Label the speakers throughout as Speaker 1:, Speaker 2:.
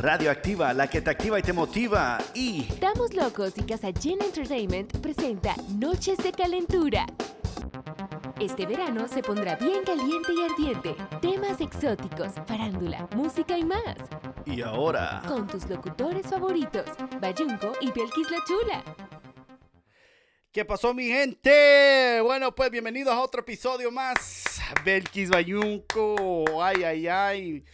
Speaker 1: Radioactiva, la que te activa y te motiva. Y
Speaker 2: Estamos locos y Casa Gen Entertainment presenta Noches de Calentura. Este verano se pondrá bien caliente y ardiente. Temas exóticos, farándula, música y más.
Speaker 1: y ahora.
Speaker 2: Con tus locutores favoritos, Bayunco y Belkis la Chula.
Speaker 1: ¿Qué pasó, mi gente? Bueno, pues bienvenidos a otro episodio más. Belkis Bayunco. Ay, ay, ay.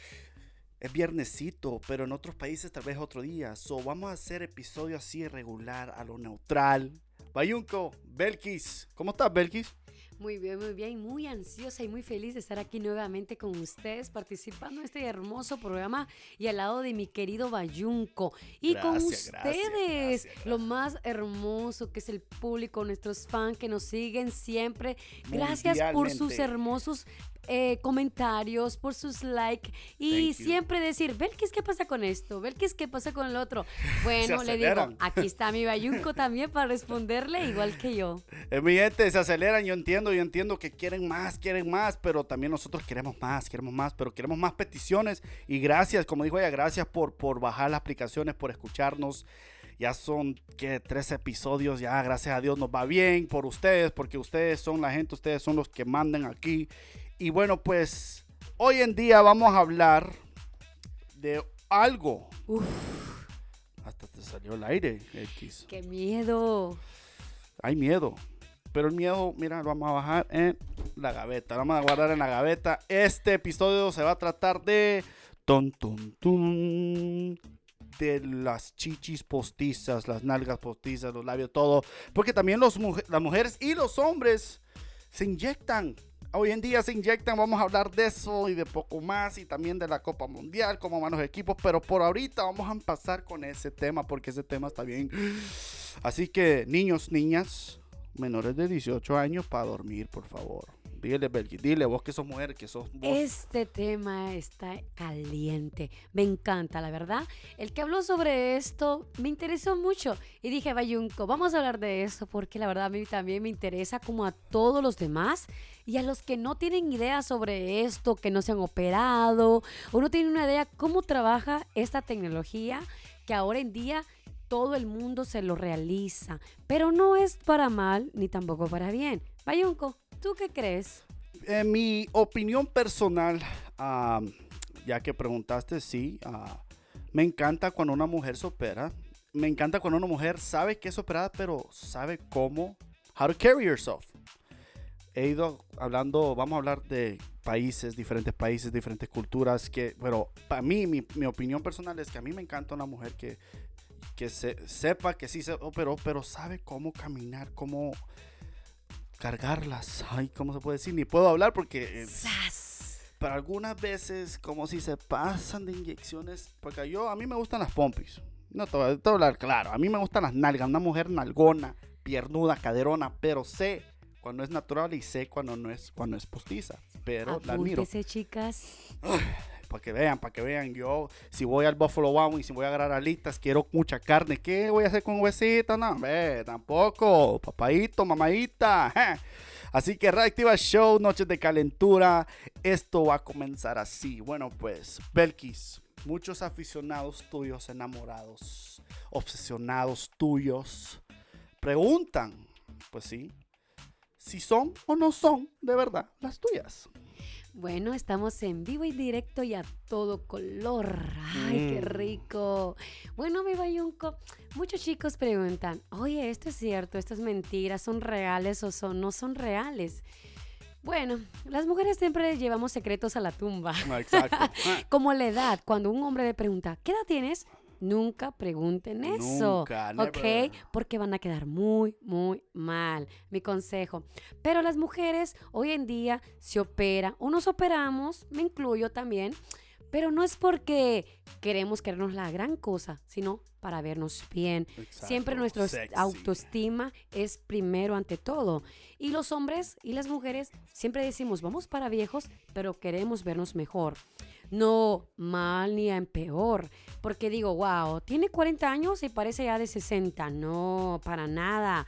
Speaker 1: Es viernesito, pero en otros países tal vez otro día. So, vamos a hacer episodio así regular, a lo neutral. Bayunco, Belkis. ¿Cómo estás, Belkis?
Speaker 3: Muy bien, muy bien, muy ansiosa y muy feliz de estar aquí nuevamente con ustedes participando en este hermoso programa y al lado de mi querido Bayunco y con
Speaker 1: Gracias,
Speaker 3: ustedes,
Speaker 1: gracias,
Speaker 3: lo más hermoso que es el público, nuestros fans que nos siguen siempre. Gracias por sus hermosos eh, comentarios, por sus likes y siempre decir, Belkis, ¿qué pasa con esto? Belkis, ¿qué pasa con el otro? Bueno, le digo, aquí está mi Bayunco también para responderle igual que yo.
Speaker 1: Eh, mi gente, se aceleran, yo entiendo, yo entiendo que quieren más, quieren más, pero también nosotros queremos más, queremos más, pero queremos más peticiones y gracias, como dijo ella, gracias por, por bajar las aplicaciones, por escucharnos. Ya son que tres episodios, ya gracias a Dios nos va bien por ustedes, porque ustedes son la gente, ustedes son los que mandan aquí. Y bueno, pues hoy en día vamos a hablar de algo.
Speaker 3: Uf,
Speaker 1: Hasta te salió el aire, X.
Speaker 3: qué miedo.
Speaker 1: hay miedo. Pero el miedo, mira, lo vamos a bajar en la gaveta. Lo vamos a guardar en la gaveta. Este episodio se va a tratar de. Ton, ton, ton, de las chichis postizas, las nalgas postizas, los labios, todo. Porque también los, las mujeres y los hombres se inyectan. Hoy en día se inyectan, vamos a hablar de eso y de poco más y también de la Copa Mundial, cómo van los equipos, pero por ahorita vamos a pasar con ese tema porque ese tema está bien. Así que niños, niñas, menores de 18 años para dormir, por favor. Dile, Belki, dile vos que sos mujer, que sos vos.
Speaker 3: Este tema está caliente. Me encanta, la verdad. El que habló sobre esto me interesó mucho. Y dije, Bayunco, vamos a hablar de eso porque la verdad a mí también me interesa como a todos los demás. Y a los que no tienen idea sobre esto, que no se han operado o no tienen una idea cómo trabaja esta tecnología que ahora en día todo el mundo se lo realiza. Pero no es para mal ni tampoco para bien. Bayunco, ¿tú qué crees?
Speaker 1: En mi opinión personal, ah, ya que preguntaste, sí, ah, me encanta cuando una mujer se opera. Me encanta cuando una mujer sabe que es operada, pero sabe cómo, how to carry yourself. He ido hablando, vamos a hablar de países, diferentes países, diferentes culturas, que, pero para mí, mi, mi opinión personal es que a mí me encanta una mujer que, que se, sepa que sí se operó, pero sabe cómo caminar, cómo cargarlas. Ay, ¿cómo se puede decir? Ni puedo hablar porque... eh,
Speaker 3: ¡Sas!
Speaker 1: pero algunas veces como si se pasan de inyecciones, porque yo, a mí me gustan las pompis. No te voy a hablar claro, a mí me gustan las nalgas, una mujer nalgona, piernuda, caderona, pero sé cuando es natural y sé cuando no es, cuando es postiza. Pero la admiro.
Speaker 3: Apúntese, chicas.
Speaker 1: Para que vean, para que vean. Yo, si voy al Buffalo Wow y si voy a agarrar alitas, quiero mucha carne. ¿Qué voy a hacer con huesito? No, ve, tampoco. Papadito, mamadita. Así que Reactiva Show, Noches de Calentura. Esto va a comenzar así. Bueno, pues, Belkis, muchos aficionados tuyos, enamorados, obsesionados tuyos, preguntan, pues sí, si son o no son de verdad las tuyas.
Speaker 3: Bueno, estamos en vivo y directo y a todo color. ¡Ay, qué
Speaker 1: Mm.
Speaker 3: rico! Bueno, mi bayunco, muchos chicos preguntan, oye, ¿esto es cierto? ¿Esto es mentira? ¿Son reales o son, no son reales? Bueno, las mujeres siempre llevamos secretos a la tumba.
Speaker 1: No, exacto.
Speaker 3: Como la edad, cuando un hombre le pregunta, ¿qué edad tienes? Nunca pregunten eso.
Speaker 1: Nunca,
Speaker 3: ¿Ok?
Speaker 1: never.
Speaker 3: Porque van a quedar muy, muy mal. Mi consejo. Pero las mujeres hoy en día se operan o nos operamos, me incluyo también, pero no es porque queremos querernos la gran cosa, sino para vernos bien. Siempre nuestra
Speaker 1: sexy.
Speaker 3: autoestima es primero ante todo. Y los hombres y las mujeres siempre decimos, vamos para viejos, pero queremos vernos mejor. No mal ni en peor. Porque digo, wow, tiene 40 años y parece ya de 60. No, para nada.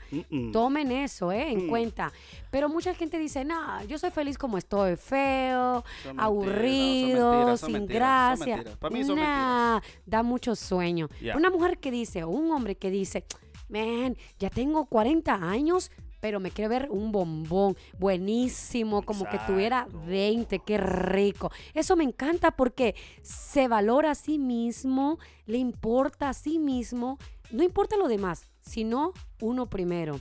Speaker 3: Tomen eso, ¿eh? En
Speaker 1: Mm.
Speaker 3: cuenta. Pero mucha gente dice, no, yo soy feliz como estoy, feo,
Speaker 1: Son
Speaker 3: aburrido,
Speaker 1: mentiras,
Speaker 3: sin
Speaker 1: mentiras,
Speaker 3: gracia.
Speaker 1: Para mí son
Speaker 3: Nah, da mucho sueño. Una mujer que dice, o un hombre que dice, man, ya tengo 40 años, pero me quiero ver un bombón buenísimo, como que tuviera
Speaker 1: Exacto.
Speaker 3: 20, qué rico. Eso me encanta porque se valora a sí mismo, le importa a sí mismo, no importa lo demás, sino uno primero.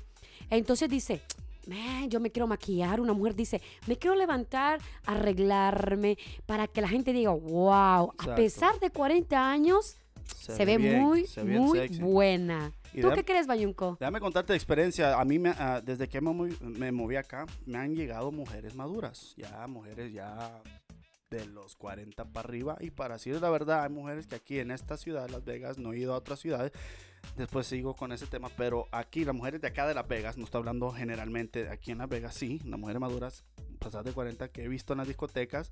Speaker 3: Entonces dice, "Man, yo me quiero maquillar. Una mujer dice, me quiero levantar, arreglarme para que la gente diga, wow, a pesar de 40 años, se, ve,
Speaker 1: bien,
Speaker 3: muy,
Speaker 1: se ve bien
Speaker 3: muy
Speaker 1: sexy.
Speaker 3: buena.
Speaker 1: Y
Speaker 3: ¿Tú
Speaker 1: déjame-
Speaker 3: qué crees, Bayunco?
Speaker 1: Déjame contarte de experiencia. A mí, me, ah, desde que me moví, me moví acá, me han llegado mujeres maduras. Ya, mujeres ya de los 40 para arriba. Y para decir la verdad, hay mujeres que aquí en esta ciudad, Las Vegas, no he ido a otras ciudades. Después sigo con ese tema. Pero aquí, las mujeres de acá de Las Vegas, no estoy hablando generalmente aquí en Las Vegas, sí, las mujeres maduras, pasadas de 40 que he visto en las discotecas,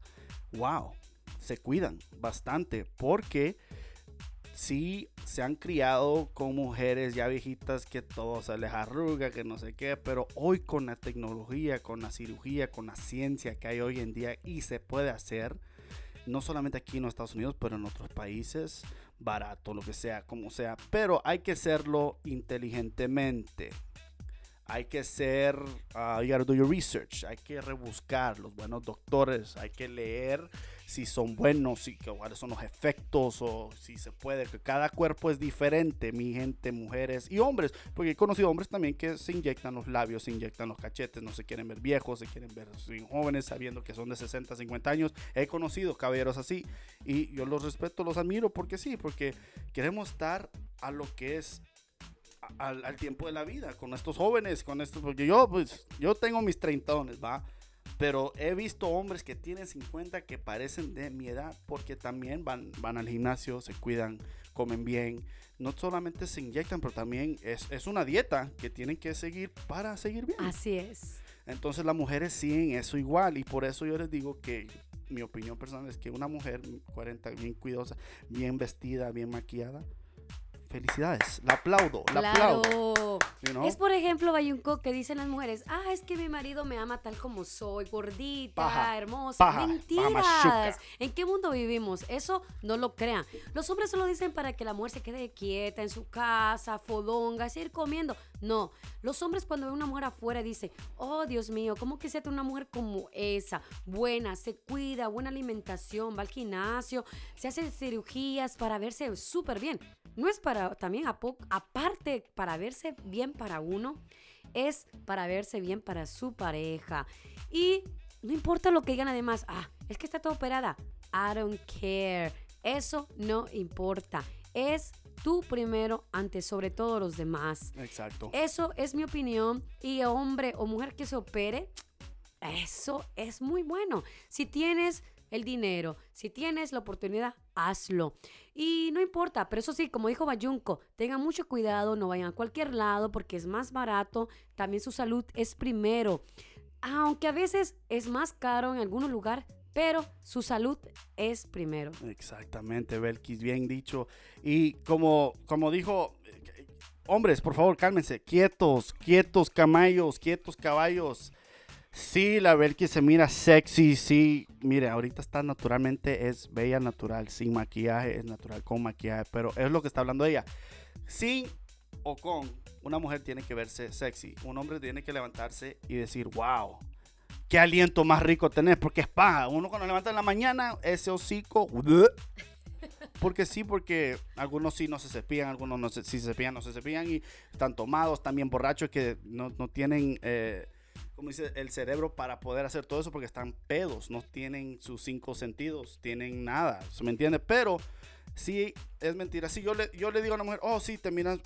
Speaker 1: wow, se cuidan bastante. Porque sí se han criado con mujeres ya viejitas que todo se les arruga, que no sé qué, pero hoy con la tecnología, con la cirugía, con la ciencia que hay hoy en día y se puede hacer, no solamente aquí en los Estados Unidos, pero en otros países, barato, lo que sea, como sea, pero hay que hacerlo inteligentemente. Hay que ser, uh, you gotta do your research, hay que rebuscar los buenos doctores, hay que leer si son buenos, si, cuáles son los efectos o si se puede, que cada cuerpo es diferente, mi gente, mujeres y hombres, porque he conocido hombres también que se inyectan los labios, se inyectan los cachetes, no se quieren ver viejos, se quieren ver jóvenes sabiendo que son de 60, 50 años. He conocido caballeros así y yo los respeto, los admiro porque sí, porque queremos estar a lo que es al, al tiempo de la vida, con estos jóvenes, con estos, porque yo, pues, yo tengo mis treintones, ¿va? Pero he visto hombres que tienen 50 que parecen de mi edad porque también van, van al gimnasio, se cuidan, comen bien. No solamente se inyectan, pero también es, es una dieta que tienen que seguir para seguir bien.
Speaker 3: Así es.
Speaker 1: Entonces las mujeres siguen eso igual y por eso yo les digo que mi opinión personal es que una mujer 40 bien cuidosa, bien vestida, bien maquillada, felicidades, la aplaudo, la aplaudo.
Speaker 3: Claro.
Speaker 1: you know?
Speaker 3: Es por ejemplo, Bayunco, que dicen las mujeres, ah, es que mi marido me ama tal como soy, gordita,
Speaker 1: Paja,
Speaker 3: hermosa.
Speaker 1: paja,
Speaker 3: Mentiras. ¿En qué mundo vivimos? Eso no lo crean. Los hombres solo dicen para que la mujer se quede quieta en su casa, fodonga, seguir comiendo. No, los hombres cuando ven una mujer afuera dicen, oh Dios mío, ¿cómo quisiera una mujer como esa? Buena, se cuida, buena alimentación, va al gimnasio, se hace cirugías para verse súper bien. No es para, también a aparte para verse bien para uno, es para verse bien para su pareja. Y no importa lo que digan además, ah, es que está toda operada. I don't care. Eso no importa. Es tú primero ante sobre todo los demás.
Speaker 1: Exacto.
Speaker 3: Eso es mi opinión. Y hombre o mujer que se opere, eso es muy bueno. Si tienes el dinero, si tienes la oportunidad, hazlo. Y no importa, pero eso sí, como dijo Bayunco, tengan mucho cuidado, no vayan a cualquier lado porque es más barato. También su salud es primero. Aunque a veces es más caro en algunos lugares, pero su salud es primero.
Speaker 1: Exactamente, Belkis, bien dicho. Y como, como dijo, hombres, por favor, cálmense, quietos, quietos caballos, quietos caballos. Sí, la Belkis se mira sexy, sí. Mire, ahorita está naturalmente, es bella natural, sin maquillaje, es natural con maquillaje, pero es lo que está hablando ella. Sin o con, una mujer tiene que verse sexy. Un hombre tiene que levantarse y decir, wow, qué aliento más rico tenés, porque es paja. Uno cuando levanta en la mañana, ese hocico. Porque sí, porque algunos sí no se cepillan, algunos no se, sí se cepillan, no se cepillan y están tomados, también borrachos que no, no tienen, eh, como dice, el cerebro para poder hacer todo eso porque están pedos, no tienen sus cinco sentidos, tienen nada, ¿se me entiende? Pero sí es mentira. Si yo le, yo le digo a una mujer, oh, sí, te miras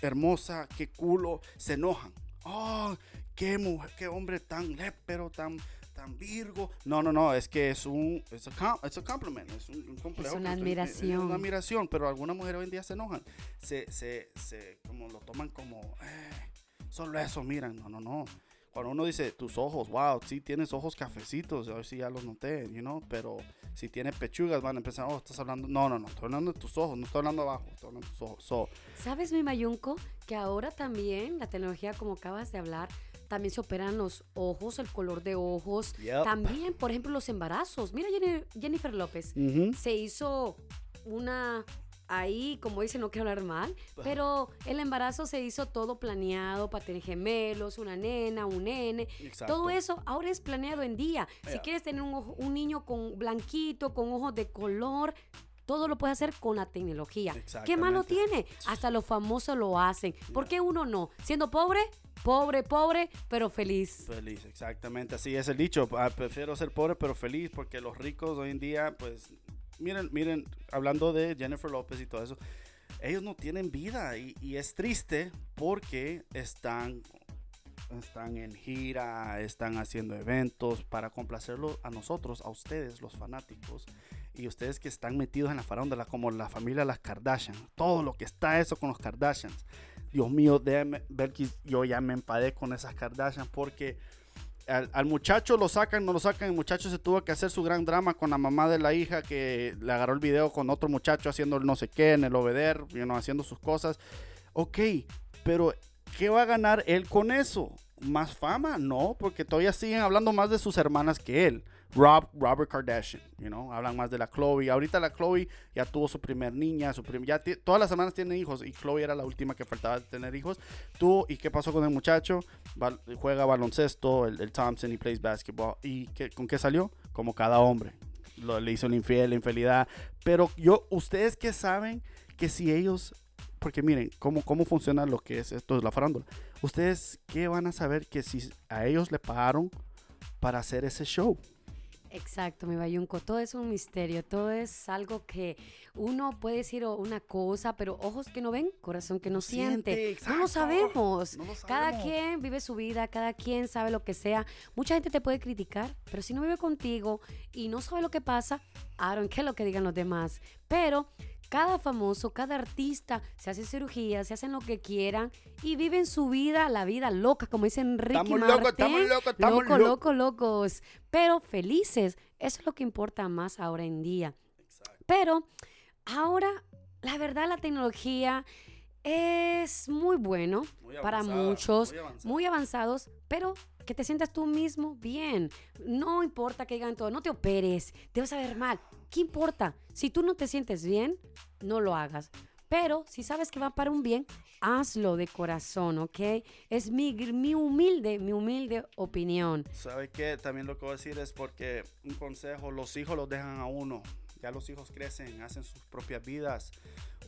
Speaker 1: hermosa, qué culo, se enojan. Oh, qué mujer, qué hombre tan lépero, tan, tan virgo. No, no, no, es que es un, es a compliment, es un, un complejo.
Speaker 3: una
Speaker 1: que estoy- es
Speaker 3: admiración.
Speaker 1: una admiración, pero algunas mujeres hoy en día se enojan. Se, se, se, como lo toman como, eh, solo eso, miran. No, no, no. cuando uno dice tus ojos, wow, sí tienes ojos cafecitos, a ver si ya los noté, you know, pero si tiene pechugas van a empezar, oh, estás hablando, no, no, no, estoy hablando de tus ojos, no estoy hablando abajo, estoy hablando de tus ojos. So,
Speaker 3: ¿Sabes, mi Mayunco? Que ahora también la tecnología, como acabas de hablar, también se operan los ojos, el color de ojos.
Speaker 1: Yep.
Speaker 3: También, por ejemplo, los embarazos. Mira, Jennifer López se hizo una ahí, como dicen, no quiero hablar mal, pero el embarazo se hizo todo planeado para tener gemelos, una nena, un nene.
Speaker 1: exacto.
Speaker 3: Todo eso ahora es planeado en día. Si quieres tener un, ojo- un niño con blanquito, con ojos de color, todo lo puedes hacer con la tecnología. ¿Qué malo tiene? Hasta los famosos lo hacen. ¿Por qué uno no? Siendo pobre, pobre, pobre, pero feliz.
Speaker 1: Feliz, exactamente. Así es el dicho. Ah, prefiero ser pobre pero feliz porque los ricos hoy en día, pues, miren, miren, hablando de Jennifer López y todo eso, ellos no tienen vida y, y es triste porque están, están en gira, están haciendo eventos para complacerlo a nosotros, a ustedes, los fanáticos. Y ustedes que están metidos en la farándula, como la familia Las Kardashian, todo lo que está eso con los Kardashians. Dios mío, déjame ver que yo ya me enfadé con esas Kardashian porque al, al muchacho lo sacan, no lo sacan, el muchacho se tuvo que hacer su gran drama con la mamá de la hija que le agarró el video con otro muchacho haciendo el no sé qué en el obeder, you know, haciendo sus cosas. Ok, pero ¿qué va a ganar él con eso? ¿Más fama? No, porque todavía siguen hablando más de sus hermanas que él. Rob, Robert Kardashian, you know, hablan más de la Chloe. Ahorita la Chloe ya tuvo su primer niña, su prim- ya todas las semanas tienen hijos y Chloe era la última que faltaba de tener hijos. Tú, ¿y qué pasó con el muchacho? Juega baloncesto, el, el Thompson y plays basketball. ¿Y qué- con qué salió? Como cada hombre. Lo, le hizo el infiel, la infidelidad. Pero yo, ustedes que saben que si ellos, porque miren, cómo, cómo funciona lo que es esto de la farándula. Ustedes qué van a saber que si a ellos le pagaron para hacer ese show.
Speaker 3: Exacto, mi bayunco. Todo es un misterio, todo es algo que uno puede decir o- una cosa, pero ojos que no ven, corazón que no siente.
Speaker 1: siente,
Speaker 3: No lo sabemos.
Speaker 1: No lo
Speaker 3: Cada
Speaker 1: sabemos.
Speaker 3: quien vive su vida, cada quien sabe lo que sea. Mucha gente te puede criticar, pero si no vive contigo y no sabe lo que pasa, Aaron, ¿qué es lo que digan los demás? Pero cada famoso, cada artista se hace cirugía, se hacen lo que quieran y viven su vida, la vida loca, como dicen Ricky
Speaker 1: Estamos locos, estamos locos, estamos
Speaker 3: Loco,
Speaker 1: locos.
Speaker 3: loco, locos. Pero felices. Eso es lo que importa más ahora en día. Pero ahora, la verdad, la tecnología es muy bueno
Speaker 1: Muy
Speaker 3: para muchos,
Speaker 1: muy
Speaker 3: muy avanzados, pero que te sientas tú mismo bien. No importa que digan todo, no te operes, te vas a ver mal. ¿Qué importa? Si tú no te sientes bien, no lo hagas. Pero si sabes que va para un bien, hazlo de corazón, ¿ok? Es mi, mi humilde, mi humilde opinión.
Speaker 1: ¿Sabe qué? También lo que voy a decir es porque un consejo, los hijos los dejan a uno. Ya los hijos crecen, hacen sus propias vidas.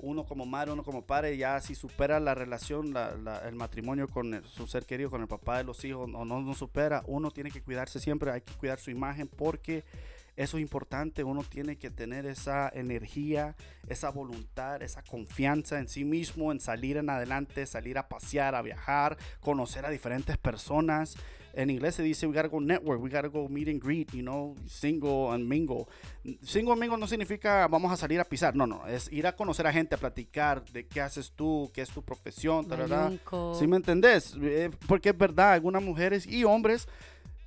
Speaker 1: Uno como madre, uno como padre, ya si supera la relación, la- la- el matrimonio con el- su ser querido, con el papá de los hijos, o no, no supera, uno tiene que cuidarse siempre, hay que cuidar su imagen porque eso es importante. Uno tiene que tener esa energía, esa voluntad, esa confianza en sí mismo, en salir en adelante, salir a pasear, a viajar, conocer a diferentes personas. En inglés se dice we gotta go network, we gotta go meet and greet, you know, single and mingle. Single and mingle no significa vamos a salir a pisar, no, no, es ir a conocer a gente, a platicar de qué haces tú, qué es tu profesión, ta, ta, ta.
Speaker 3: Mayunco.
Speaker 1: ¿Sí me entendés? Eh, Porque es verdad, algunas mujeres y hombres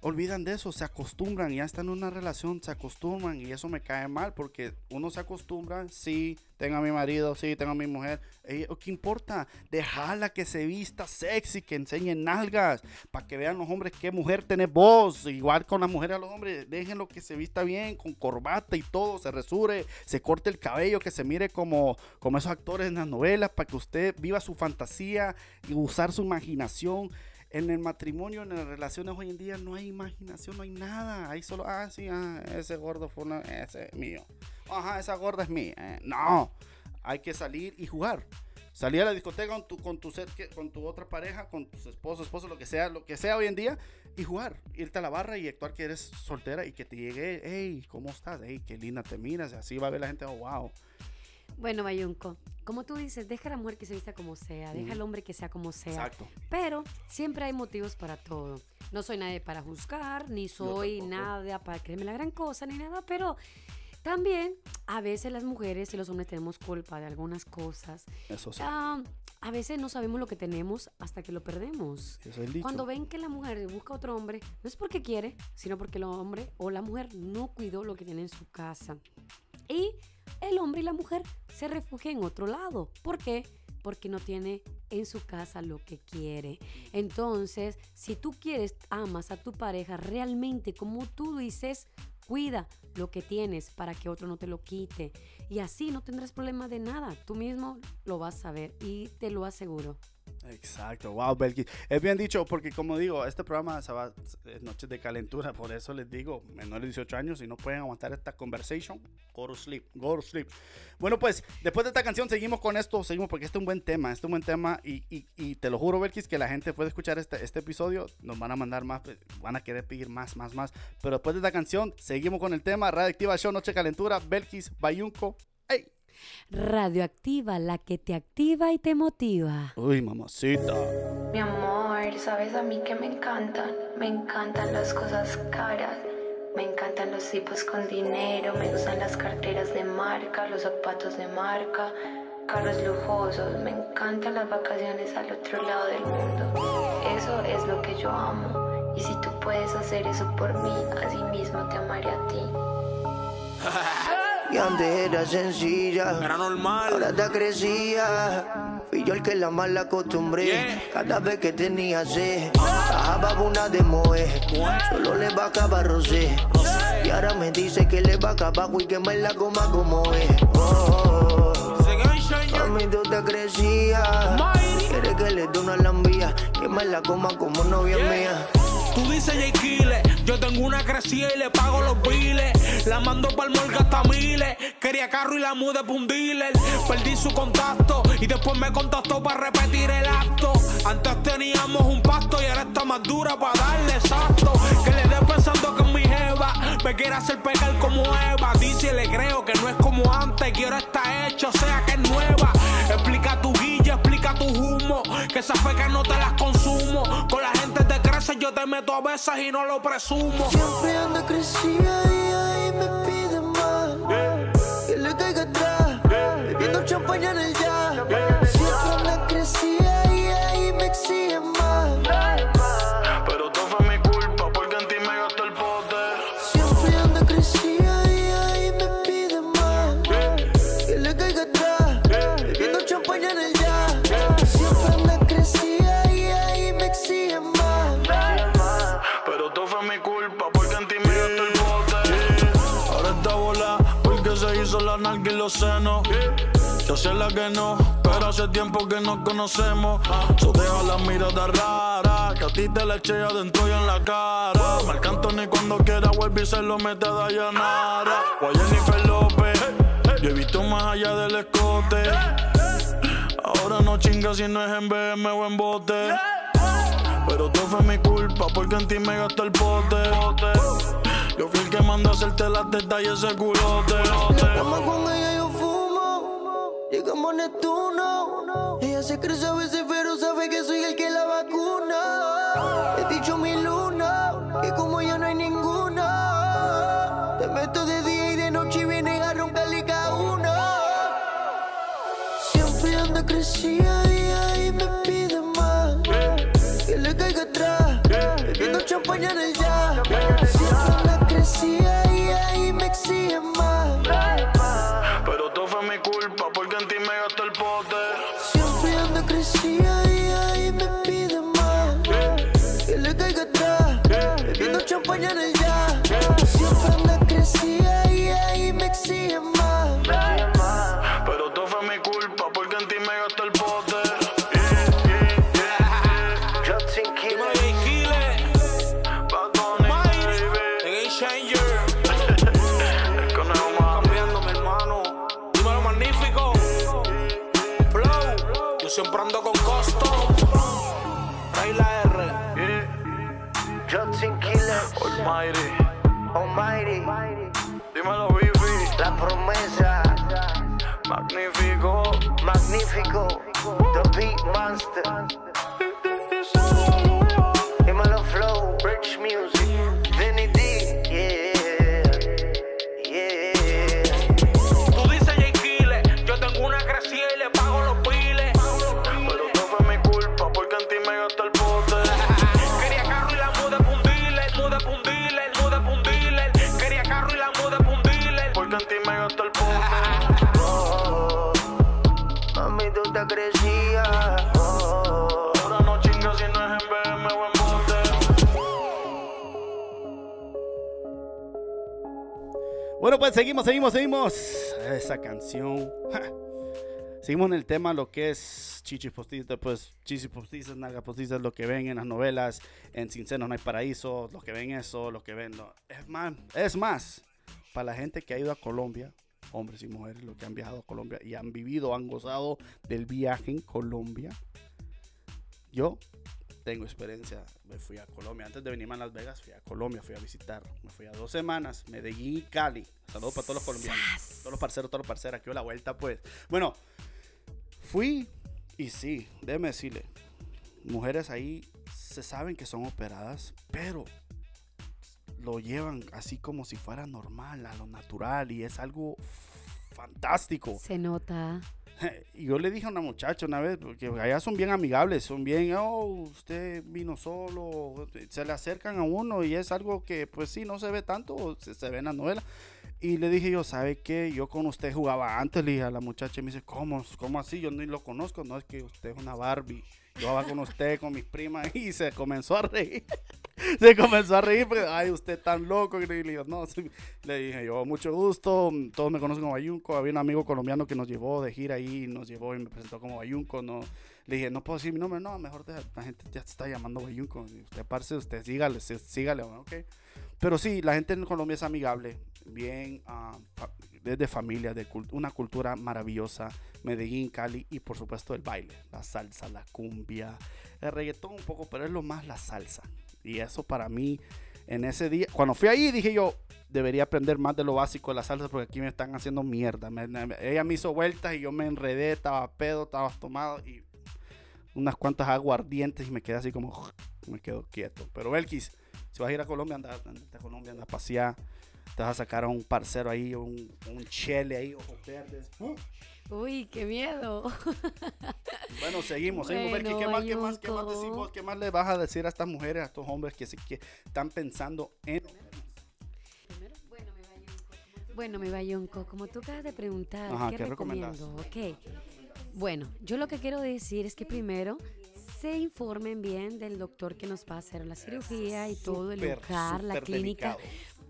Speaker 1: olvidan de eso, se acostumbran, ya están en una relación, se acostumbran y eso me cae mal porque uno se acostumbra, sí, tengo a mi marido, sí, tengo a mi mujer, eh, ¿qué importa? Déjala que se vista sexy, que enseñe nalgas, para que vean los hombres qué mujer tenés vos, igual con las mujeres a los hombres, déjenlo que se vista bien, con corbata y todo, se resure, se corte el cabello, que se mire como, como esos actores en las novelas, para que usted viva su fantasía y usar su imaginación. En el matrimonio, en las relaciones hoy en día no hay imaginación, no hay nada. Hay solo, ah, sí, ah, ese gordo fue ese es mío. Ajá, esa gorda es mía. Eh, No, hay que salir y jugar. Salir a la discoteca con tu, con tu, con tu otra pareja, con tus esposos, esposo, lo que sea, lo que sea hoy en día, y jugar. Irte a la barra y actuar que eres soltera y que te llegue, hey, ¿cómo estás? Hey, qué linda te miras. Así va a ver la gente, oh, wow.
Speaker 3: Bueno, Bayunco, como tú dices, deja a la mujer que se vista como sea, deja al hombre que sea como sea.
Speaker 1: Exacto.
Speaker 3: Pero siempre hay motivos para todo. No soy nadie para juzgar, ni soy nada para creerme la gran cosa, ni nada, pero también a veces las mujeres y los hombres tenemos culpa de algunas cosas.
Speaker 1: Eso sí.
Speaker 3: A veces no sabemos lo que tenemos hasta que lo perdemos.
Speaker 1: Eso es el dicho.
Speaker 3: Cuando ven que la mujer busca a otro hombre, no es porque quiere, sino porque el hombre o la mujer no cuidó lo que tiene en su casa. Y el hombre y la mujer se refugian en otro lado. ¿Por qué? Porque no tiene en su casa lo que quiere. Entonces, si tú quieres, amas a tu pareja realmente como tú dices, cuida lo que tienes para que otro no te lo quite. Y así no tendrás problema de nada. Tú mismo lo vas a saber y te lo aseguro.
Speaker 1: Exacto, wow, Belkis. Es bien dicho porque como digo, este programa se va es noches de calentura, por eso les digo, menores de 18 años, si no pueden aguantar esta conversation, go to sleep, go to sleep. Bueno, pues después de esta canción seguimos con esto, seguimos porque este es un buen tema, este es un buen tema y, y, te lo juro, Belkis, que la gente puede escuchar este, este episodio, nos van a mandar más, van a querer pedir más, más, más. Pero después de esta canción, seguimos con el tema, Radioactiva Show, Noche de Calentura, Belkis, Bayunco, ¡hey!
Speaker 3: Radioactiva, la que te activa y te motiva.
Speaker 1: Uy, mamacita.
Speaker 4: Mi amor, sabes a mí que me encantan. Me encantan las cosas caras. Me encantan los tipos con dinero. Me gustan las carteras de marca, los zapatos de marca, carros lujosos. Me encantan las vacaciones al otro lado del mundo. Eso es lo que yo amo. Y si tú puedes hacer eso por mí, así mismo te amaré a ti.
Speaker 5: Y antes era sencilla,
Speaker 6: Era normal.
Speaker 5: ahora te crecía. Fui yo el que la mal acostumbré.
Speaker 6: Yeah.
Speaker 5: Cada vez que tenía sed, bajaba una de moe. Solo le bajaba rosé. Y ahora me dice que le baja abajo y que me la coma como es. Oh, Mami, tú te crecías. Quiere que le dé una lambía, que me la coma como novia mía.
Speaker 6: Tú dices J. Kille, yo tengo una crecida y le pago los biles. La mando pa'l morgue hasta miles. Quería carro y la mudé pa' un dealer. Perdí su contacto y después me contactó para repetir el acto. Antes teníamos un pacto y ahora está más dura para darle exacto. Que le dé pensando que es mi jeva. Me quiere hacer pegar como Eva. Dice y le creo que no es como antes. Quiero está hecho, sea que es nueva. Explica tu tu humo. Que esa feca no te las consumo. Con la gente te crece, yo te meto a veces y no lo presumo.
Speaker 5: Siempre anda crecida y ahí me pide más. Que le caiga atrás, bebiendo champaña en el ya. Siempre anda crecida y ahí me exige más.
Speaker 7: Yo sé la que no, pero hace tiempo que nos conocemos. Yo deja la mirada rara, que a ti te la eché adentro y en la cara. Marc Anthony cuando quiera vuelve y se lo mete a Dayanara. O a Jennifer López, yo he visto más allá del escote. Ahora no chinga si no es en BM o en bote. Pero todo fue mi culpa porque en ti me gasté el pote. Yo fui el que mandó hacerte las y ese culote.
Speaker 5: Cama con ella yo fumo, llegamos a Neptuno. Ella se cree a veces,
Speaker 6: The
Speaker 5: Beat Monster.
Speaker 1: Pues seguimos, seguimos, seguimos. Esa canción. Seguimos en el tema lo que es chichis postizas, pues chichis postizas, postizas, lo que ven en las novelas, en Sin Senos no hay paraíso, lo que ven eso, lo que ven... lo- Es más, es más, para la gente que ha ido a Colombia, hombres y mujeres, los que han viajado a Colombia y han vivido, han gozado del viaje en Colombia. Yo tengo experiencia, me fui a Colombia, antes de venirme a Las Vegas, fui a Colombia, fui a visitar, me fui a dos semanas, Medellín y Cali. Saludos para todos los colombianos, todos los parceros, todos los parceros, aquí la vuelta pues. Bueno, fui y sí, déjeme decirle, mujeres ahí se saben que son operadas, pero lo llevan así como si fuera normal, a lo natural y es algo fantástico.
Speaker 3: Se nota.
Speaker 1: Yo le dije a una muchacha una vez, porque allá son bien amigables, son bien, oh, usted vino solo, se le acercan a uno y es algo que pues sí, no se ve tanto, se, se ve en la novela. Y le dije yo, ¿sabe qué? Yo con usted jugaba antes, le a la muchacha, y me dice, ¿cómo? ¿Cómo así? Yo ni lo conozco, no es que usted es una Barbie. Yo jugaba con usted, con mis primas, y se comenzó a reír. se comenzó a reír porque, ay, usted tan loco. Y le no, sí. le dije yo, mucho gusto, todos me conocen como Bayunco. Había un amigo colombiano que nos llevó de gira ahí, nos llevó y me presentó como Bayunco. No, le dije, no puedo decir mi nombre, no, mejor deja- la gente ya se está llamando Bayunco. Y Usted, parce, usted sígale, sí, sígale, ok. Pero sí, la gente en Colombia es amigable, bien, ah, fa- desde familia, de cult- una cultura maravillosa. Medellín, Cali y por supuesto el baile, la salsa, la cumbia, el reggaetón un poco, pero es lo más la salsa. Y eso para mí, en ese día, cuando fui ahí dije yo, debería aprender más de lo básico de la salsa porque aquí me están haciendo mierda. Ella me hizo vueltas y yo me enredé, estaba pedo, estaba tomado y unas cuantas aguardientes y me quedé así como, me quedo quieto. Pero Belkis, si vas a ir a Colombia, anda, anda a Colombia, anda a pasear. Te vas a sacar a un parcero ahí, un, un chele ahí, ojos verdes.
Speaker 3: Uy, qué miedo.
Speaker 1: Bueno, seguimos, seguimos.
Speaker 3: Bueno,
Speaker 1: ¿qué más, qué más, qué más decimos? ¿Qué más le vas a decir a estas mujeres, a estos hombres que, se, que están pensando en...
Speaker 3: Bueno, mi bayonco, como tú acabas de preguntar,
Speaker 1: Ajá,
Speaker 3: ¿qué,
Speaker 1: ¿qué recomendás?
Speaker 3: recomiendo? Ok. Bueno, yo lo que quiero decir es que primero se informen bien del doctor que nos va a hacer la cirugía y todo el lugar, la clínica.
Speaker 1: delicado.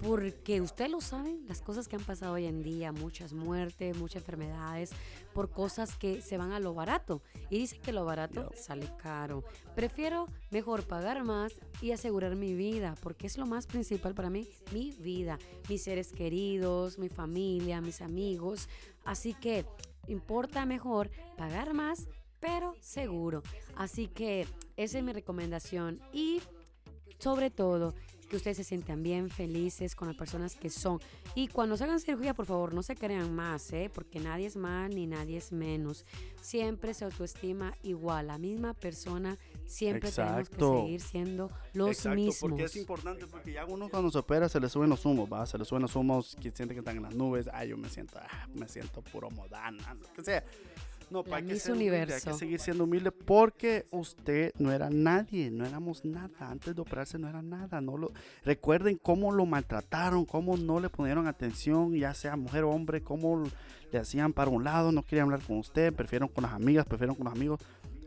Speaker 3: Porque ustedes lo saben, las cosas que han pasado hoy en día, muchas muertes, muchas enfermedades, por cosas que se van a lo barato. Y dicen que lo barato sale caro. Prefiero mejor pagar más y asegurar mi vida, porque es lo más principal para mí, mi vida, mis seres queridos, mi familia, mis amigos. Así que importa mejor pagar más, pero seguro. Así que esa es mi recomendación. Y sobre todo, que ustedes se sientan bien, felices con las personas que son. Y cuando se hagan cirugía, por favor, no se crean más, ¿eh? porque nadie es más ni nadie es menos. Siempre se autoestima igual. La misma persona, siempre tenemos que
Speaker 1: Exacto.
Speaker 3: seguir siendo los
Speaker 1: Exacto,
Speaker 3: mismos.
Speaker 1: porque es importante, porque ya uno cuando se opera se le suben los humos, ¿va? Se le suben los humos, que siente que están en las nubes, ay, yo me siento, ah, me siento puro modana, lo que sea. No,
Speaker 3: La
Speaker 1: que, humilde, hay
Speaker 3: Universo.
Speaker 1: que seguir siendo humilde porque usted no era nadie, no éramos nada. Antes de operarse no era nada. No lo, recuerden cómo lo maltrataron, cómo no le pusieron atención, ya sea mujer o hombre, cómo le hacían para un lado, no querían hablar con usted, prefirieron con las amigas, prefirieron con los amigos.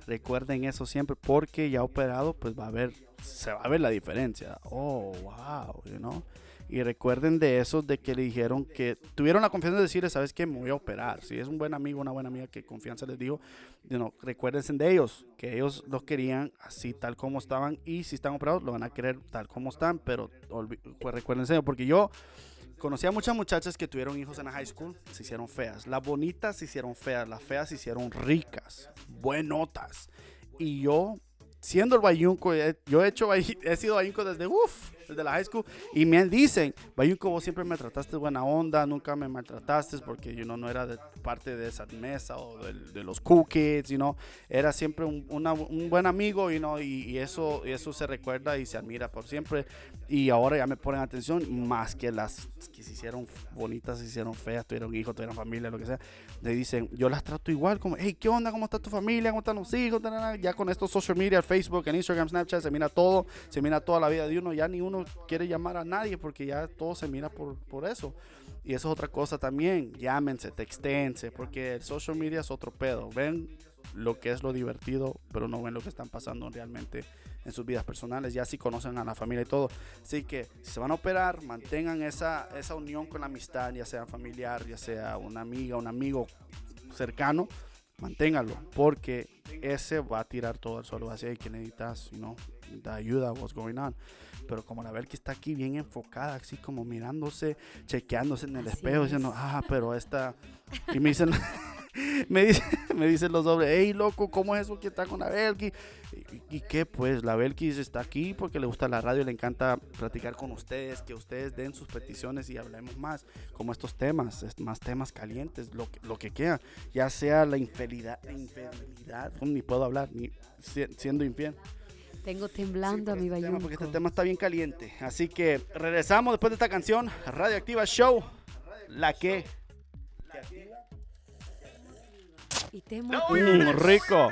Speaker 1: Recuerden eso siempre porque ya operado, pues va a ver, se va a ver la diferencia. Oh, wow, you know. Y recuerden de esos de que le dijeron que tuvieron la confianza de decirle, sabes que me voy a operar. Si es un buen amigo, una buena amiga que confianza les dijo, you know, recuérdense de ellos, que ellos los querían así tal como estaban y si están operados lo van a querer tal como están, pero pues recuérdense, porque yo conocí a muchas muchachas que tuvieron hijos en la high school, se hicieron feas. Las bonitas se hicieron feas, las feas se hicieron ricas, buenotas. Y yo, siendo el bayunco, yo he hecho, he sido bayunco desde, uff, desde la high school. Y me dicen, bayunco, vos siempre me trataste buena onda, nunca me maltrataste porque yo no era de parte de esa mesa o del- de, los cool kids, you know. Era siempre un, una- un buen amigo, you know, y, y eso, y eso se recuerda y se admira por siempre. Y ahora ya me ponen atención, más que las que se hicieron bonitas, se hicieron feas, tuvieron hijos, tuvieron familia, lo que sea. Le dicen, yo las trato igual, como, hey, ¿qué onda? ¿Cómo está tu familia? ¿Cómo están los hijos? Ya con estos social media, Facebook, en Instagram, Snapchat, se mira todo, se mira toda la vida de uno. Ya ni uno quiere llamar a nadie porque ya todo se mira por, por eso. Y eso es otra cosa también. Llámense, textense, porque el social media es otro pedo. Ven lo que es lo divertido, pero no ven lo que están pasando realmente en sus vidas personales. Ya sí conocen a la familia y todo. Así que si se van a operar, mantengan esa, esa unión con la amistad, ya sea familiar, ya sea una amiga, un amigo cercano. Manténgalo, porque ese va a tirar todo el suelo ahí que necesitas, you know, necesitas ayuda, what's going on. Pero como la que está aquí bien enfocada, así como mirándose, chequeándose en el
Speaker 3: Así
Speaker 1: espejo,
Speaker 3: es.
Speaker 1: diciendo, ah, pero esta. Y me dicen, me dicen, me dicen los hombres, hey, loco, ¿cómo es eso que está con la Belki? ¿Y, y qué? Pues la Belki está aquí porque le gusta la radio, le encanta platicar con ustedes, que ustedes den sus peticiones y hablemos más, como estos temas, más temas calientes, lo que, lo que quiera, ya sea la infidelidad, infidelidad, ni puedo hablar, ni si- siendo infiel.
Speaker 3: Tengo temblando a mi
Speaker 1: Este tema,
Speaker 3: bayunco.
Speaker 1: porque este tema está bien caliente. Así que regresamos después de esta canción, Radioactiva Show, la que...
Speaker 3: Y te
Speaker 1: Mm, rico.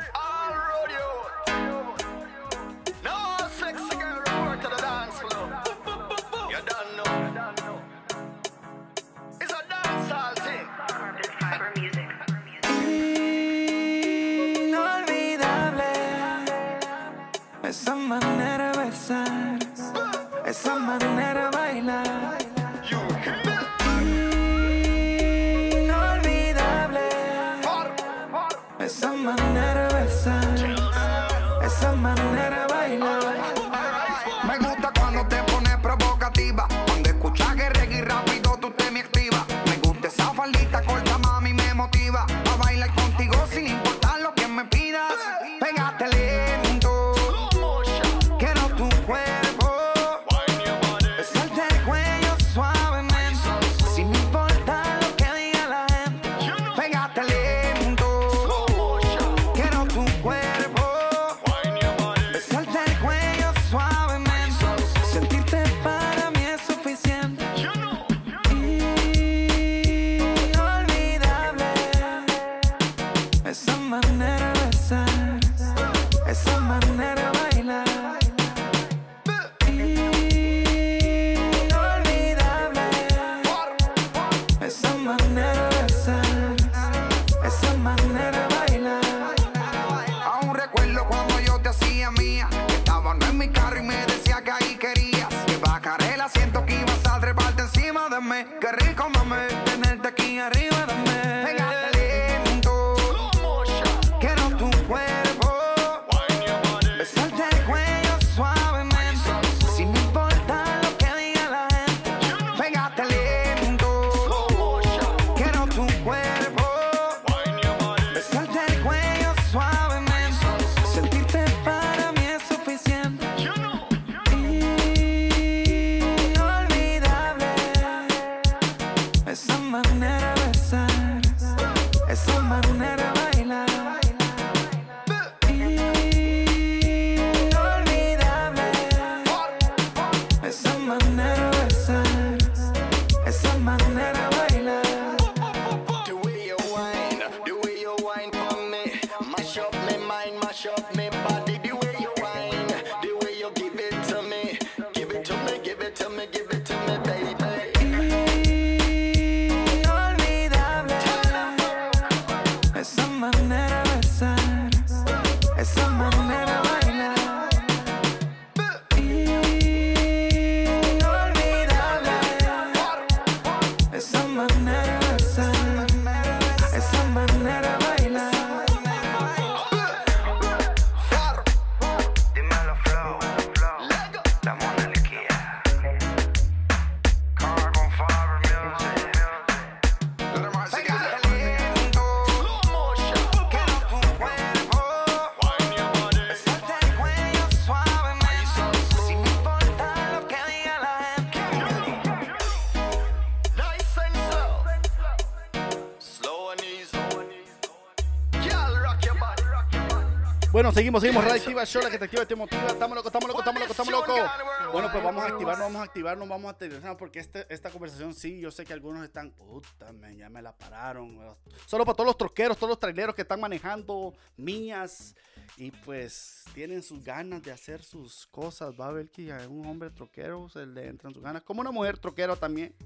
Speaker 1: Bueno, seguimos, seguimos. Radio Activa Show, la que te activa te motiva. Estamos locos, estamos locos, estamos locos, estamos locos. Bueno, pues vamos a activarnos, vamos a activarnos, vamos a terminar porque este, esta conversación sí, yo sé que algunos están, puta, man, ya me la pararon. Solo para todos los troqueros, todos los traileros que están manejando mías y pues tienen sus ganas de hacer sus cosas. Va a ver que a un hombre troquero se le entran sus ganas, como una mujer troquera también.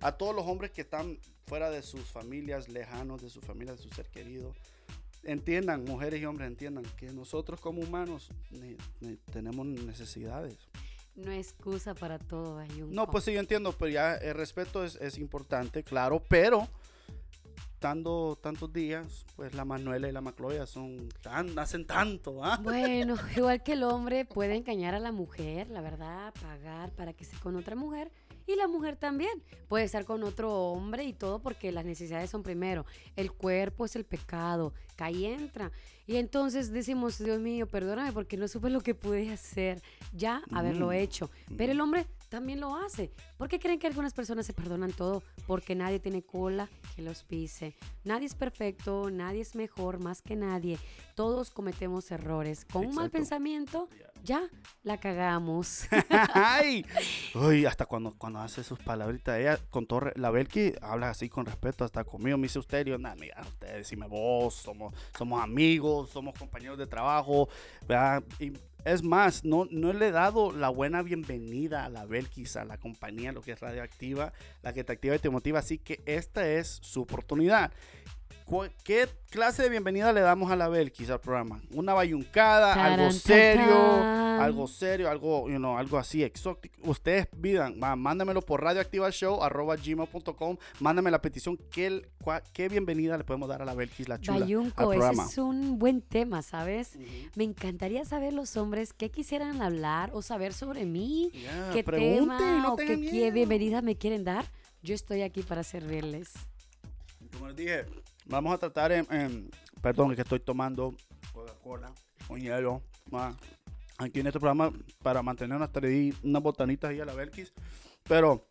Speaker 1: A todos los hombres que están fuera de sus familias, lejanos de su familia, de su ser querido entiendan, mujeres y hombres entiendan que nosotros como humanos ne- ne- tenemos necesidades.
Speaker 3: No hay excusa para todo.
Speaker 1: No, pues sí, yo entiendo, pero ya el respeto es, es importante, claro, pero dando tantos días, pues la Manuela y la Macloya son tan, hacen tanto, ¿ah?
Speaker 3: Bueno, igual que el hombre puede engañar a la mujer, la verdad, pagar para que esté con otra mujer. Y la mujer también puede estar con otro hombre y todo porque las necesidades son primero. El cuerpo es el pecado, que ahí entra. Y entonces decimos, Dios mío, perdóname porque no supe lo que pude hacer ya haberlo
Speaker 1: Mm.
Speaker 3: hecho. Pero el hombre también lo hace. ¿Por qué creen que algunas personas se perdonan todo? Porque nadie tiene cola que los pise. Nadie es perfecto, nadie es mejor más que nadie. Todos cometemos errores. Con un mal pensamiento, ya la cagamos.
Speaker 1: Ay, Uy, hasta cuando, cuando hace sus palabritas, ella con todo, la Belki habla así con respeto hasta conmigo, me dice usted, yo, nada, mira, usted decime vos, somos, somos amigos, somos compañeros de trabajo, ¿verdad? Y es más, no, no le he dado la buena bienvenida a la Belkis, a la compañía, lo que es radioactiva, la que te activa y te motiva, así que esta es su oportunidad. ¿Cu- ¿Qué clase de bienvenida le damos a la Belkis al programa? Una bayuncada, algo serio, algo serio, algo, you know, algo así exótico. Ustedes pidan, mándamelo por radioactivashow.gmail.com, mándame la petición, ¿qué, cua- qué bienvenida le podemos dar a la Belkis, la chula, al
Speaker 3: Bayunco, ese
Speaker 1: programa?
Speaker 3: es un buen tema, ¿sabes? Me encantaría saber los hombres qué quisieran hablar o saber sobre mí,
Speaker 1: Ya,
Speaker 3: qué tema
Speaker 1: no
Speaker 3: o qué, qué bienvenida me quieren dar. Yo estoy aquí para servirles.
Speaker 1: Como les dije, vamos a tratar perdón, que estoy tomando Coca-Cola con hielo. ah, Aquí en este programa para mantener unas, unas botanitas ahí a la Belkis. Pero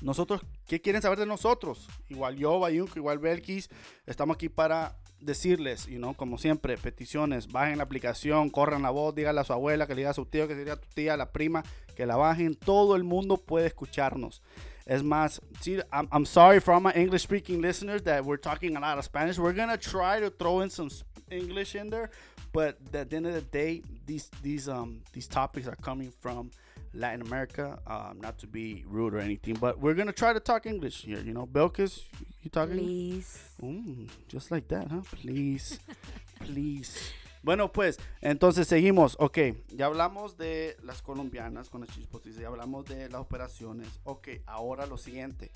Speaker 1: nosotros, ¿qué quieren saber de nosotros? Igual yo, Bayunco, igual Belkis, estamos aquí para decirles, y no como siempre, peticiones, bajen la aplicación, corran la voz, díganle a su abuela, que le diga a su tío, que le diga a tu tía, a la prima, que la bajen. Todo el mundo puede escucharnos. Es más, see, I'm, I'm sorry for all my English speaking listeners that we're talking a lot of Spanish. We're gonna try to throw in some English in there, but at the end of the day, these these um these topics are coming from Latin America. Um, not to be rude or anything, but we're gonna try to talk English here. You know, Belkis, you talking?
Speaker 3: Please.
Speaker 1: Mm, just like that, huh? Please, please. Bueno, pues, entonces seguimos. Ok, ya hablamos de las colombianas con las chispotis, ya hablamos de las operaciones. Ok, ahora lo siguiente.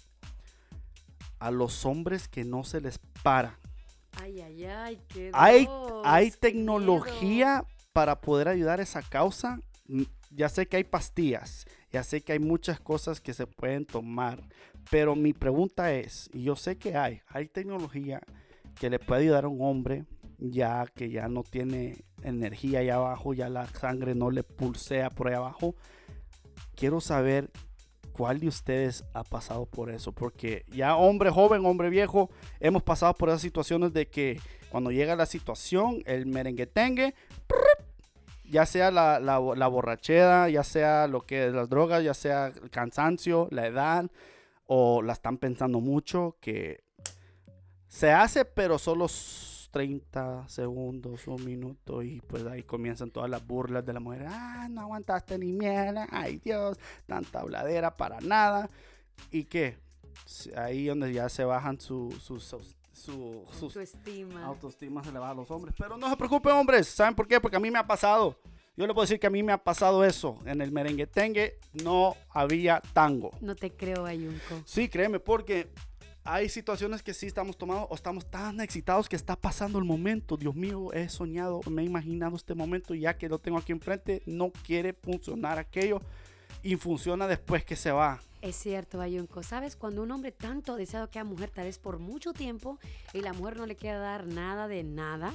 Speaker 1: A los hombres que no se les para.
Speaker 3: Ay, ay, ay, qué
Speaker 1: Hay,
Speaker 3: dos,
Speaker 1: hay
Speaker 3: qué
Speaker 1: tecnología para poder ayudar a esa causa. Mm, Ya sé que hay pastillas, ya sé que hay muchas cosas que se pueden tomar, pero mi pregunta es, y yo sé que hay, hay tecnología que le puede ayudar a un hombre ya que ya no tiene energía allá abajo, ya la sangre no le pulsea por ahí abajo. Quiero saber cuál de ustedes ha pasado por eso, porque ya hombre joven, hombre viejo, hemos pasado por esas situaciones de que cuando llega la situación, el merenguetengue, ya sea la, la, la borrachera, ya sea lo que es las drogas, ya sea el cansancio, la edad, o la están pensando mucho, que se hace, pero solo 30 segundos, un minuto, y pues ahí comienzan todas las burlas de la mujer. Ah, no aguantaste ni mierda, ay Dios, tanta habladera para nada. ¿Y qué? Ahí donde ya se bajan su, sus, su- sus
Speaker 3: Autoestima.
Speaker 1: autoestima se le va a los hombres. Pero no se preocupen, hombres. ¿Saben por qué? Porque a mí me ha pasado. Yo le puedo decir que a mí me ha pasado eso. En el merenguetengue no había tango.
Speaker 3: No te creo, Ayunco.
Speaker 1: Sí, créeme, porque hay situaciones que sí estamos tomando o estamos tan excitados que está pasando el momento. Dios mío, he soñado, me he imaginado este momento y ya que lo tengo aquí enfrente, no quiere funcionar aquello y funciona después que se va.
Speaker 3: Es cierto, Bayunco. ¿Sabes? Cuando un hombre tanto ha deseado que a mujer tal vez por mucho tiempo y la mujer no le quiere dar nada de nada,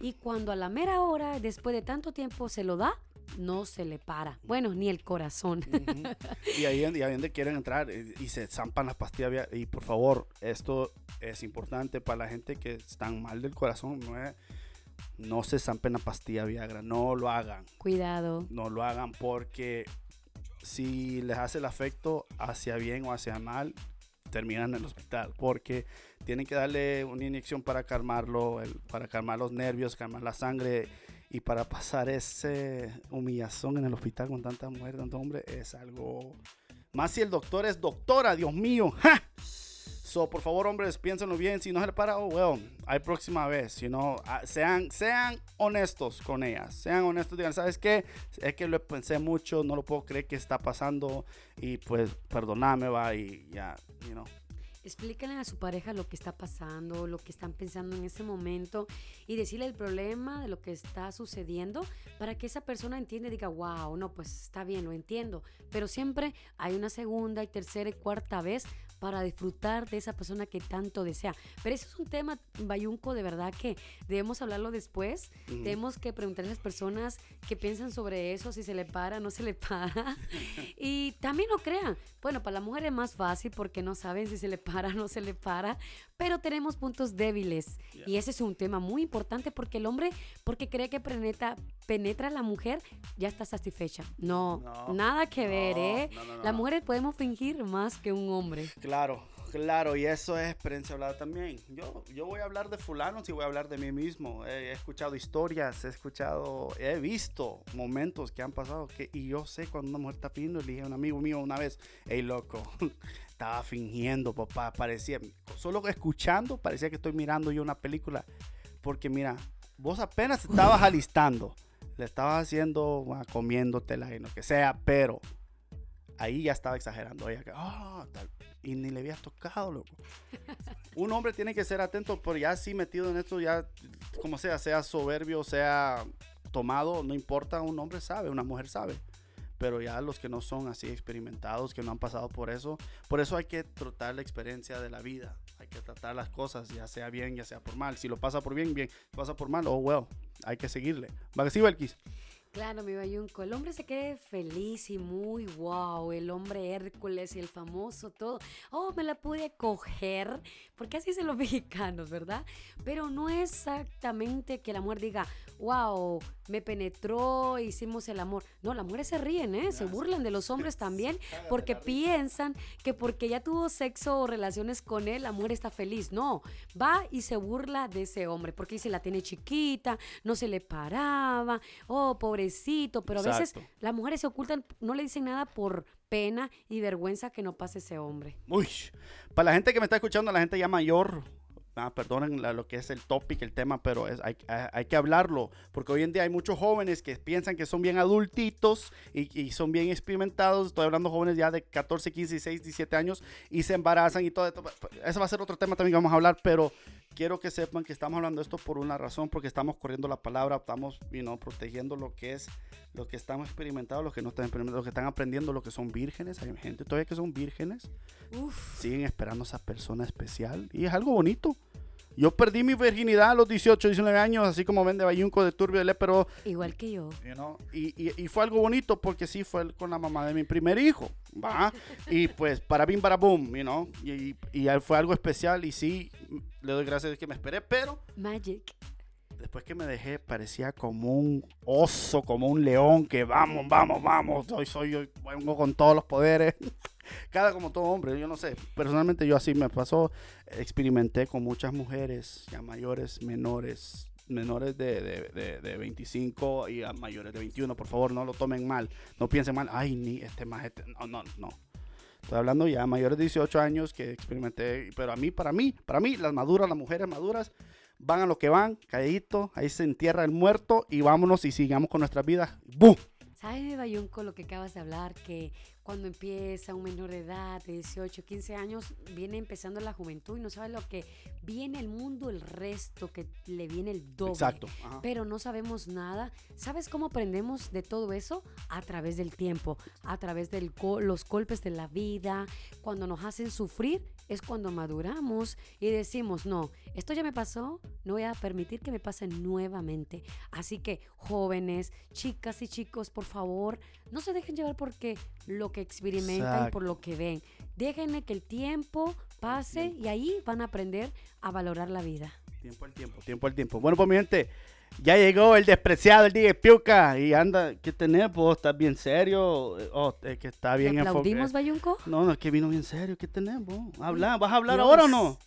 Speaker 3: y cuando a la mera hora, después de tanto tiempo, se lo da, no se le para. Bueno, ni el corazón.
Speaker 1: Y ahí, y ahí donde quieren entrar eh, y, se zampan las pastillas. Y por favor, esto es importante para la gente que están mal del corazón. No es, no se zampen la pastilla Viagra, no lo hagan,
Speaker 3: Cuidado.
Speaker 1: no lo hagan porque si les hace el afecto hacia bien o hacia mal, terminan en el hospital porque tienen que darle una inyección para calmarlo, el- para calmar los nervios, calmar la sangre y para pasar ese humillación en el hospital con tanta mujer, tanto hombre, es algo... Más si el doctor es doctora, Dios mío. ¡ja! So, por favor, hombres, piénsenlo bien. Si no se le para, oh, well, hay próxima vez. Si no, ah, sean, sean honestos con ellas. Sean honestos. Digan, ¿sabes qué? Es que lo pensé mucho. No lo puedo creer que está pasando. Y pues, perdoname, va. Y ya, you know.
Speaker 3: Explíquenle a su pareja lo que está pasando, lo que están pensando en ese momento y decirle el problema de lo que está sucediendo para que esa persona entienda y diga, wow, no, pues está bien, lo entiendo. Pero siempre hay una segunda y tercera y cuarta vez para disfrutar de esa persona que tanto desea. Pero eso es un tema, Bayunco, de verdad que debemos hablarlo después. Tenemos que preguntarle a las personas qué piensan sobre eso, si se le para, no se le para. y también no crean. Bueno, para la mujer es más fácil porque no saben si se le para o no se le para, pero tenemos puntos débiles. Y ese es un tema muy importante porque el hombre, porque cree que penetra, penetra a la mujer, ya está satisfecha. No,
Speaker 1: No,
Speaker 3: nada que ver,
Speaker 1: no,
Speaker 3: ¿eh?
Speaker 1: no,
Speaker 3: Las mujeres podemos fingir más que un hombre.
Speaker 1: Claro, claro, y eso es experiencia hablada también. Yo, yo voy a hablar de fulanos y voy a hablar de mí mismo. He, he escuchado historias, he escuchado, he visto momentos que han pasado que, y yo sé cuando una mujer está fingiendo. Le dije a un amigo mío una vez, hey loco, estaba fingiendo, papá, parecía, solo escuchando, parecía que estoy mirando yo una película. Porque mira, vos apenas estabas alistando, le estabas haciendo, ah, comiéndotela y lo que sea, pero ahí ya estaba exagerando. Ella que, "Ah, tal", y ni le habías tocado, loco. Un hombre tiene que ser atento, pero ya así metido en esto, ya como sea, sea soberbio, sea tomado, no importa, un hombre sabe, una mujer sabe. Pero ya los que no son así experimentados, que no han pasado por eso, por eso hay que tratar la experiencia de la vida. Hay que tratar las cosas, ya sea bien, ya sea por mal. Si lo pasa por bien, bien. Si pasa por mal, oh, well, hay que seguirle. ¿Va que sí, Belkis?
Speaker 3: Claro, mi bayunco. El hombre se cree feliz y muy wow. El hombre Hércules y el famoso todo. Oh, me la pude coger. Porque así son los mexicanos, ¿verdad? Pero no es exactamente que la mujer diga, wow, me penetró, hicimos el amor. No, las mujeres se ríen, ¿eh? Se burlan de los hombres también porque piensan que porque ya tuvo sexo o relaciones con él, la mujer está feliz. No, va y se burla de ese hombre porque dice, la tiene chiquita, no se le paraba, oh, pobrecito. Pero a veces
Speaker 1: Exacto.
Speaker 3: las mujeres se ocultan, no le dicen nada por pena y vergüenza que no pase ese hombre.
Speaker 1: Uy, para la gente que me está escuchando, la gente ya mayor, ah, perdonen la- lo que es el topic, el tema, pero es, hay, hay- hay que hablarlo, porque hoy en día hay muchos jóvenes que piensan que son bien adultitos y, y son bien experimentados, estoy hablando de jóvenes ya de 14, 15, 16, 17 años y se embarazan y todo esto. Ese va a ser otro tema también que vamos a hablar, pero quiero que sepan que estamos hablando de esto por una razón, porque estamos corriendo la palabra, estamos you know, protegiendo lo que es, lo que estamos experimentando, los que no están experimentando, los que están aprendiendo, los que son vírgenes, hay gente todavía que son vírgenes
Speaker 3: Uf,
Speaker 1: siguen esperando a esa persona especial y es algo bonito. Yo perdí mi virginidad a los 18, 19 años, así como vende Bayunco de Turbio de pero
Speaker 3: igual que yo.
Speaker 1: you know, y, y- y fue algo bonito porque sí fue con la mamá de mi primer hijo, ¿va? Y pues para bim, para boom, you know, y, y, y fue algo especial y sí, le doy gracias de que me esperé, pero
Speaker 3: Magic.
Speaker 1: después que me dejé parecía como un oso, como un león que vamos, vamos, vamos, soy, soy, yo vengo con todos los poderes. Cada como todo hombre, yo no sé, personalmente yo así me pasó, experimenté con muchas mujeres ya mayores, menores, menores de, de, de, de 25 y a mayores de 21, por favor no lo tomen mal, no piensen mal, ay, ni este más, este, no, no, no. Estoy hablando ya mayores de 18 años que experimenté, pero a mí, para mí, para mí, las maduras, las mujeres maduras, van a lo que van, calladito, ahí se entierra el muerto y vámonos y sigamos con nuestras vidas. ¡Bum!
Speaker 3: ¿Sabes, Bayunco, lo que acabas de hablar? Que cuando empieza un menor de edad, de 18, 15 años, viene empezando la juventud y no sabe lo que viene el mundo, el resto, que le viene el doble.
Speaker 1: Exacto. ajá.
Speaker 3: Pero no sabemos nada. ¿Sabes cómo aprendemos de todo eso? A través del tiempo, a través de los golpes de la vida. Cuando nos hacen sufrir es cuando maduramos y decimos, no, esto ya me pasó, no voy a permitir que me pase nuevamente. Así que jóvenes, chicas y chicos, por favor, no se dejen llevar porque lo que experimentan y por lo que ven. Déjenle que el tiempo pase y ahí van a aprender a valorar la vida.
Speaker 8: Tiempo al tiempo, tiempo al tiempo. Bueno, pues mi gente, ya llegó el despreciado, el DJ Piuca. Y anda, ¿qué tenés vos? ¿Estás bien serio? Oh, es que está bien
Speaker 3: ¿Le aplaudimos,
Speaker 8: enfocado.
Speaker 3: Bayunco?
Speaker 8: No, no, es que vino bien serio. ¿Qué tenés vos? Habla, ¿vas a hablar
Speaker 3: Dios.
Speaker 8: ahora o no?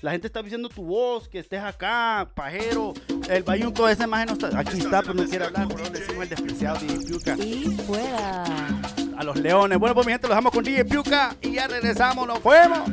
Speaker 8: La gente está diciendo tu voz, que estés acá, pajero. El bayunco ese más no está. Aquí está, pero no quiere hablar. Por decimos el despreciado DJ Piuca.
Speaker 3: Y fuera.
Speaker 8: A los leones. Bueno, pues mi gente, lo dejamos con DJ Piuca. Y ya regresamos, nos fuimos.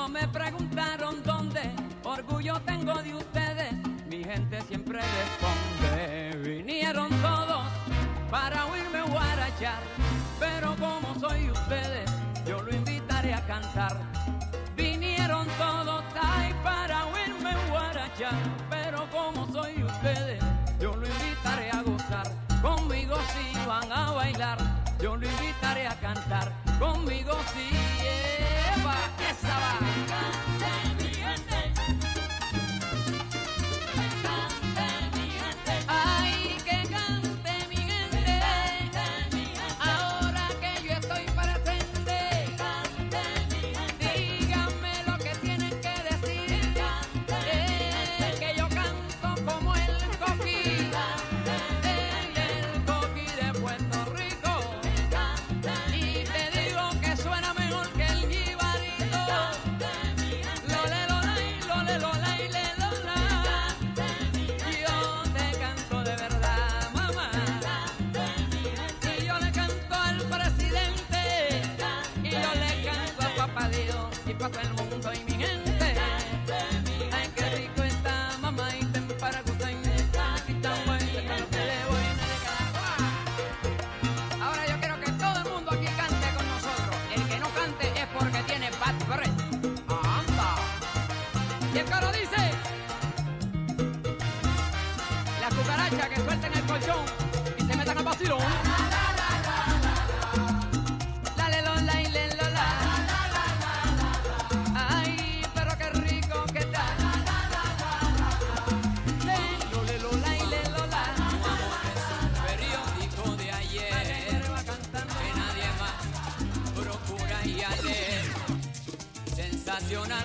Speaker 9: No me preguntaron dónde, orgullo tengo de ustedes, mi gente siempre responde. Vinieron todos para oírme guarachar, pero como soy ustedes, yo lo invitaré a cantar. Vinieron todos ahí para oírme guarachar, pero como soy ustedes, yo lo invitaré a gozar. Conmigo si van a bailar, yo lo invitaré a cantar. Conmigo si dice... La cucaracha que suelten el colchón y se metan a vacilón.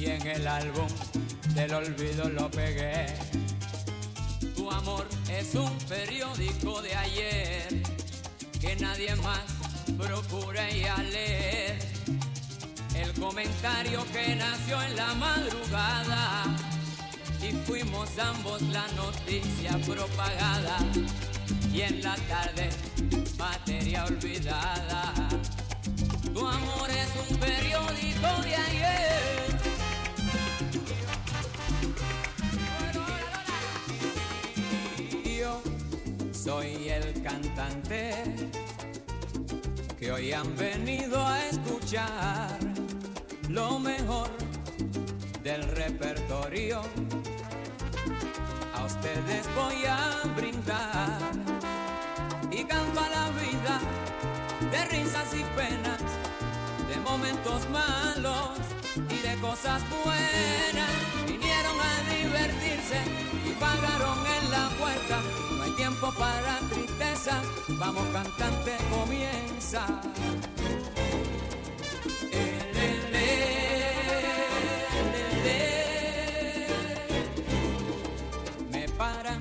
Speaker 10: y en el álbum del olvido lo pegué. Tu amor es un periódico de ayer que nadie más procura ir a leer. El comentario que nació en la madrugada
Speaker 9: y fuimos ambos la noticia propagada y en la tarde materia olvidada. Tu amor es un periódico de ayer. Soy el cantante que hoy han venido a escuchar lo mejor del repertorio. A ustedes voy a brindar y canto a la vida de risas y penas, de momentos malos y de cosas buenas. Vinieron a divertirse y pagaron en la puerta. Tiempo para tristeza, vamos cantante, comienza. Me paran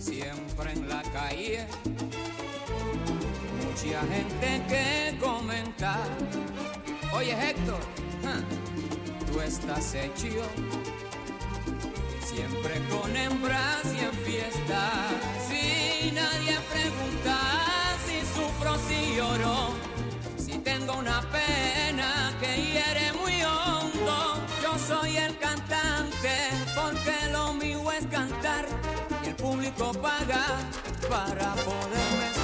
Speaker 9: siempre en la calle. Mucha gente que comentar. Oye Héctor, tú estás hecho siempre con hembras y en fiesta. Nadie pregunta si sufro, si lloro, si tengo una pena que hiere muy hondo. Yo soy el cantante porque lo mío es cantar y el público paga para poderme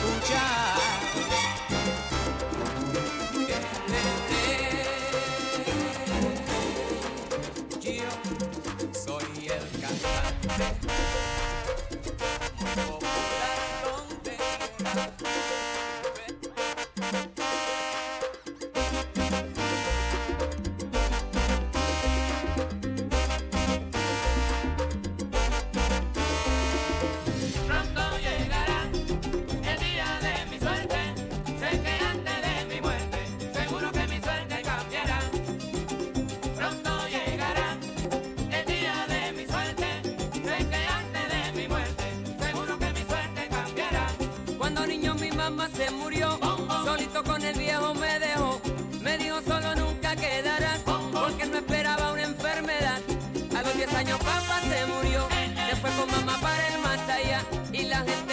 Speaker 9: el viejo me dejó. Me dijo solo nunca quedarás, porque no esperaba una enfermedad. A los 10 años papá se murió, se fue con mamá para el más allá. Y la gente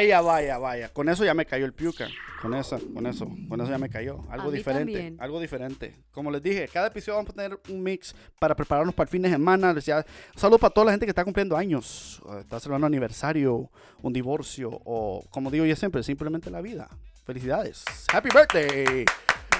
Speaker 1: Vaya, vaya, vaya. Con eso ya me cayó el piuca. Con eso, con eso, con eso ya me cayó. Algo
Speaker 3: mí
Speaker 1: diferente,
Speaker 3: también.
Speaker 1: algo diferente. Como les dije, cada episodio vamos a tener un mix para prepararnos para el fin de semana. Les ya- un saludo para toda la gente que está cumpliendo años, eh, está celebrando aniversario, un divorcio o, como digo yo siempre, simplemente la vida. Felicidades. Happy birthday.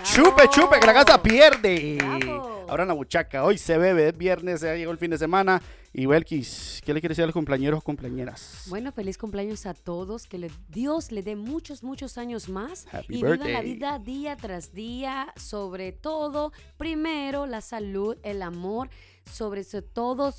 Speaker 1: Chupe, chupe, que la casa pierde.
Speaker 3: Bravo.
Speaker 1: Ahora en la buchaca. Hoy se bebe, es viernes, ya llegó el fin de semana. Y Belkis, ¿qué le quiere decir a los compañeros o compañeras?
Speaker 3: Bueno, feliz cumpleaños a todos, que le- Dios le dé muchos, muchos años más
Speaker 1: Happy
Speaker 3: y vivan la vida día tras día, sobre todo, primero la salud, el amor, sobre so- todo,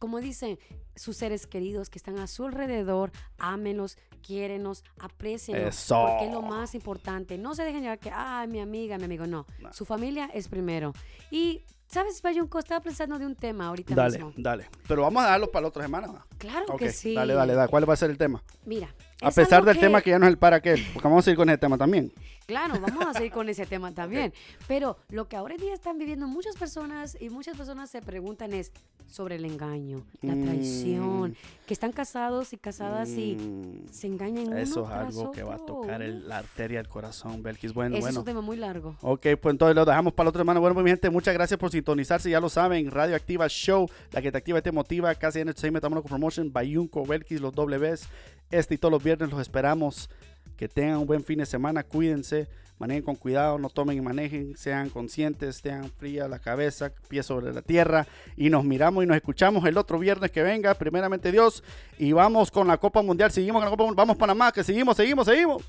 Speaker 3: como dicen, sus seres queridos que están a su alrededor, ámenlos, quiérenos, aprecienos,
Speaker 1: Eso.
Speaker 3: porque es lo más importante. No se dejen llevar que, ay, mi amiga, mi amigo, no.
Speaker 1: No.
Speaker 3: Su familia es primero. Y, ¿sabes, Bayunco? Estaba pensando de un tema ahorita
Speaker 1: Dale,
Speaker 3: mismo.
Speaker 1: dale. Pero vamos a darlo para la otra semana.
Speaker 3: Claro que sí.
Speaker 1: Dale, dale, dale. ¿Cuál va a ser el tema?
Speaker 3: Mira.
Speaker 1: A
Speaker 3: es
Speaker 1: pesar del tema que ya no es el para qué, porque vamos a ir con ese tema también.
Speaker 3: Claro, vamos a seguir con ese tema también. Pero lo que ahora en día están viviendo muchas personas y muchas personas se preguntan es sobre el engaño, la
Speaker 1: Mm.
Speaker 3: traición, que están casados y casadas y
Speaker 1: Mm,
Speaker 3: se engañan uno
Speaker 1: Eso es
Speaker 3: tras
Speaker 1: algo que va a tocar el- la arteria del corazón, Belkis. Bueno,
Speaker 3: Ese es
Speaker 1: bueno.
Speaker 3: un tema muy largo.
Speaker 1: Ok, pues entonces lo dejamos para la otra semana. Bueno, pues mi gente, muchas gracias por sintonizarse. Ya lo saben, Radio Activa Show, la que te activa y te motiva. Casi Entertainment, Tamonaco Promotion, Bayunco, Belkis, los Ws. Este y todos los viernes los esperamos. Que tengan un buen fin de semana, cuídense, manejen con cuidado, no tomen y manejen, sean conscientes, tengan fría la cabeza, pies sobre la tierra. Y nos miramos y nos escuchamos el otro viernes que venga, primeramente Dios. Y vamos con la Copa Mundial, seguimos con la Copa Mundial, vamos Panamá, que seguimos, seguimos, seguimos.